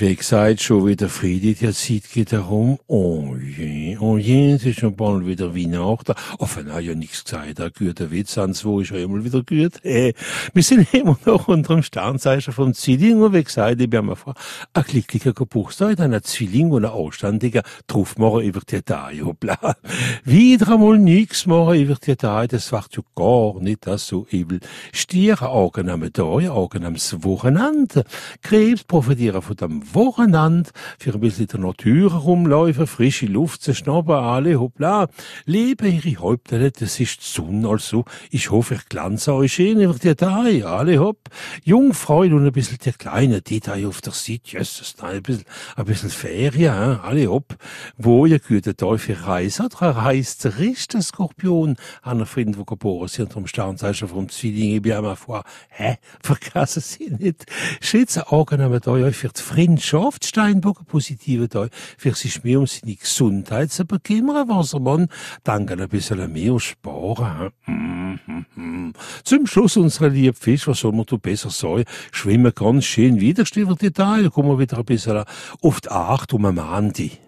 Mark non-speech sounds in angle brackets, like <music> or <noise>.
Wie gesagt, schon wieder Friede, die Zeit geht herum. Oh je, oh je, es ist schon bald wieder Weihnachten. Oh, von ja nichts gesagt, ein guter Witz, ans wo ist ja immer wieder gut. Äh, wir sind <laughs> immer noch unter dem Sternzeichen vom Zwilling und wie gesagt, ich bin mir vor, ein glücklicher Geburtstag, ein Zwilling und ein Anständiger drauf machen über die Tage, hoppla. Wieder einmal nichts machen über die Tage, das wird ja gar nicht das so übel. Stiere, Augen am Tag, Augen am Wochenende. Krebs profitieren von dem Wochenende für ein bisschen der Natur rumlaufen, frische Luft zu schnappen, alle hoppla. Leben ihre Häupter, das ist die Sonne, also ich hoffe, ich glanze euch schön über die Tage, alle hopp. Jungfreude und ein bisschen der kleine Detail auf der Seite, Jesus, nein, ein bisschen, ein bisschen Ferien, hein? alle hopp. Wo ihr gute Tag für Reise, oder reist der Skorpion, einer Freund, wo geboren sind, vom Sternzeichen vom Zwilling, ich bin einmal vor, hä, <laughs> vergessen Sie nicht. Schätze Augen haben da euch für die Freundschaft, Steinbock, positive da, für sich mehr um seine Gesundheit zu bekümmern, was er man, danke ein bisschen mehr sparen. Mm -hmm. Zum Schluss unserer liebe Fisch, was soll man da besser sagen? Schwimmen ganz schön wieder, die Teil, kommen wir wieder ein bisschen auf die Acht um am Andi.